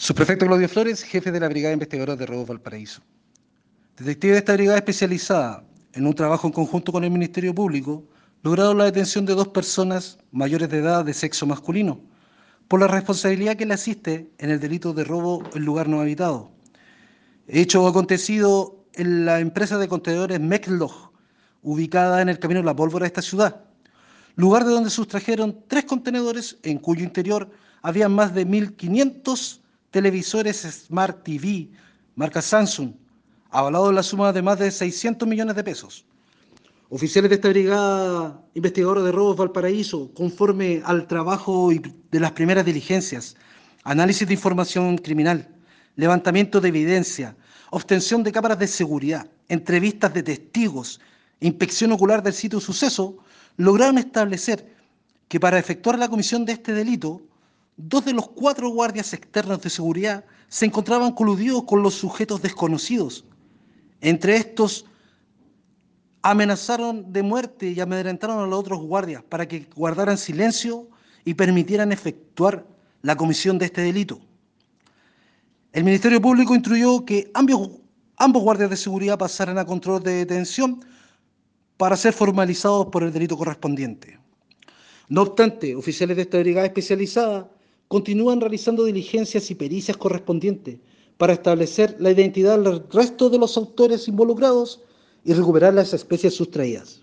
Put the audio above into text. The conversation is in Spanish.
Subprefecto Claudio Flores, jefe de la Brigada Investigadora de Robos Valparaíso. Detectives de esta brigada especializada, en un trabajo en conjunto con el Ministerio Público, lograron la detención de dos personas mayores de edad de sexo masculino, por la responsabilidad que le asiste en el delito de robo en lugar no habitado. Hecho acontecido en la empresa de contenedores Meclog, ubicada en el Camino la Pólvora de esta ciudad, lugar de donde sustrajeron tres contenedores en cuyo interior había más de 1.500 televisores Smart TV, marca Samsung, avalado la suma de más de 600 millones de pesos. Oficiales de esta brigada investigadora de robos Valparaíso, conforme al trabajo de las primeras diligencias, análisis de información criminal, levantamiento de evidencia, obtención de cámaras de seguridad, entrevistas de testigos, inspección ocular del sitio suceso, lograron establecer que para efectuar la comisión de este delito, dos de los cuatro guardias externos de seguridad se encontraban coludidos con los sujetos desconocidos. Entre estos, amenazaron de muerte y amedrentaron a los otros guardias para que guardaran silencio y permitieran efectuar la comisión de este delito. El Ministerio Público instruyó que ambos, ambos guardias de seguridad pasaran a control de detención para ser formalizados por el delito correspondiente. No obstante, oficiales de esta brigada especializada continúan realizando diligencias y pericias correspondientes para establecer la identidad del resto de los autores involucrados y recuperar las especies sustraídas.